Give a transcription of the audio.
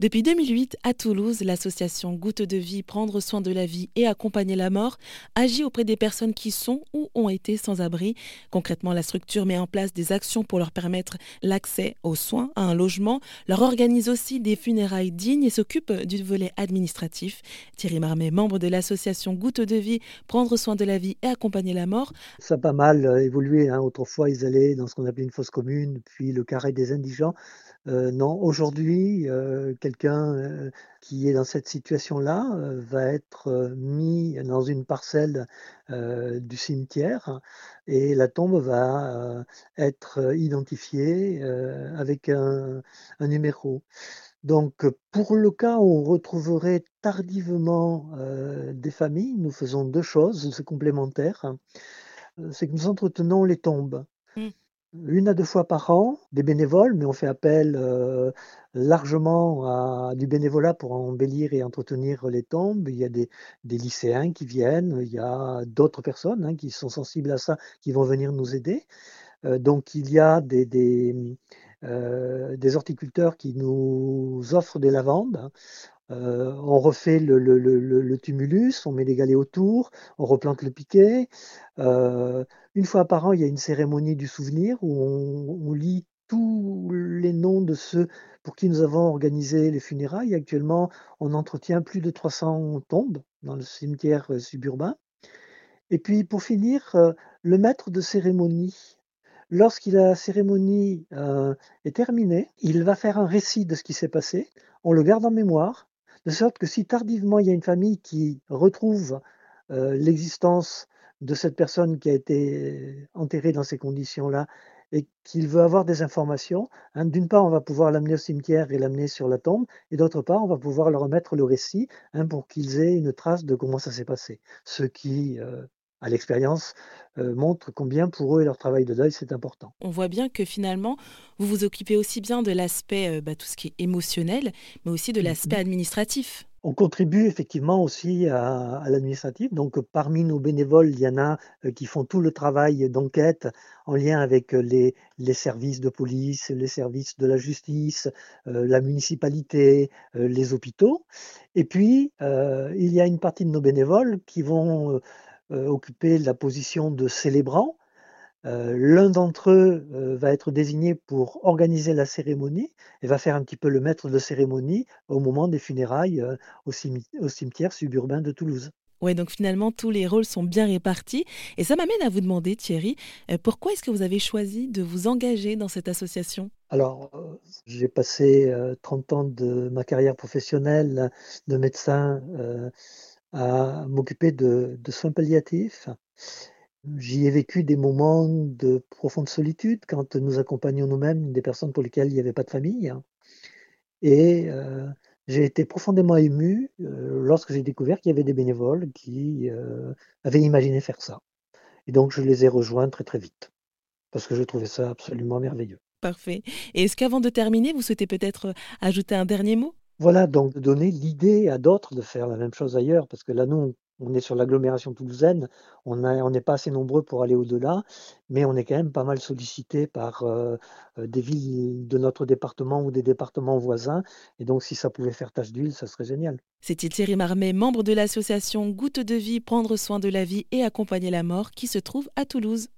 Depuis 2008, à Toulouse, l'association Goutte de vie, prendre soin de la vie et accompagner la mort agit auprès des personnes qui sont ou ont été sans abri. Concrètement, la structure met en place des actions pour leur permettre l'accès aux soins, à un logement, leur organise aussi des funérailles dignes et s'occupe du volet administratif. Thierry Marmet, membre de l'association Goutte de vie, prendre soin de la vie et accompagner la mort. Ça a pas mal euh, évolué. Hein. Autrefois, ils allaient dans ce qu'on appelait une fosse commune, puis le carré des indigents. Euh, non, aujourd'hui, euh, quelqu'un euh, qui est dans cette situation-là va être mis dans une parcelle du cimetière et la tombe va être identifiée avec un, numéro. Donc, pour le cas où on retrouverait tardivement des familles, nous faisons deux choses, c'est complémentaire. C'est que nous entretenons les tombes. Une à deux fois par an des bénévoles, mais on fait appel euh, largement à du bénévolat pour embellir et entretenir les tombes. Il y a des, lycéens qui viennent, il y a d'autres personnes hein, qui sont sensibles à ça, qui vont venir nous aider. Euh, donc il y a des, des, euh, des, horticulteurs qui nous offrent des lavandes. Euh, on refait le, tumulus, on met des galets autour, on replante le piquet. Euh, une fois par an, il y a une cérémonie du souvenir où on, lit tous les noms de ceux pour qui nous avons organisé les funérailles. Actuellement, on entretient plus de 300 tombes dans le cimetière euh, suburbain. Et puis, pour finir, le maître de cérémonie, lorsque la cérémonie est terminée, il va faire un récit de ce qui s'est passé. On le garde en mémoire de sorte que si tardivement il y a une famille qui retrouve euh, l'existence de cette personne qui a été enterrée dans ces conditions-là et qu'il veut avoir des informations, hein, d'une part, on va pouvoir l'amener au cimetière et l'amener sur la tombe, et d'autre part, on va pouvoir leur remettre le récit hein, pour qu'ils aient une trace de comment ça s'est passé. Ce qui, euh, à l'expérience, euh, montre combien pour eux et leur travail de deuil, c'est important. On voit bien que finalement, vous vous occupez aussi bien de l'aspect, euh, bah, tout ce qui est émotionnel, mais aussi de l'aspect mhm. administratif. On contribue effectivement aussi à, l'administratif. Donc, parmi nos bénévoles, il y en a euh, qui font tout le travail d'enquête en lien avec les, services de police, les services de la justice, la municipalité, les hôpitaux. Et puis, il y a une partie de nos bénévoles qui vont occuper la position de célébrant. Euh, l'un d'entre eux euh, va être désigné pour organiser la cérémonie et va faire un petit peu le maître de cérémonie au moment des funérailles au, cimetière suburbain de Toulouse. Oui, donc finalement, tous les rôles sont bien répartis. Et ça m'amène à vous demander, Thierry, pourquoi est-ce que vous avez choisi de vous engager dans cette association? Alors, j'ai passé 30 ans de ma carrière professionnelle de médecin à m'occuper de, soins palliatifs. J'y ai vécu des moments de profonde solitude quand nous accompagnions nous-mêmes des personnes pour lesquelles il n'y avait pas de famille. Et euh, j'ai été profondément ému euh, lorsque j'ai découvert qu'il y avait des bénévoles qui euh, avaient imaginé faire ça. Et donc je les ai rejoints très très vite, parce que je trouvais ça absolument merveilleux. Parfait. Et est-ce qu'avant de terminer, vous souhaitez peut-être ajouter un dernier mot? Voilà, donc donner l'idée à d'autres de faire la même chose ailleurs, parce que là, nous, on est sur l'agglomération toulousaine, on n'est pas assez nombreux pour aller au-delà, mais on est quand même pas mal sollicité par euh, euh, des villes de notre département ou des départements voisins, et donc si ça pouvait faire tâche d'huile, ça serait génial. C'était Thierry Marmet, membre de l'association Goutte de vie, prendre soin de la vie et accompagner la mort, qui se trouve à Toulouse.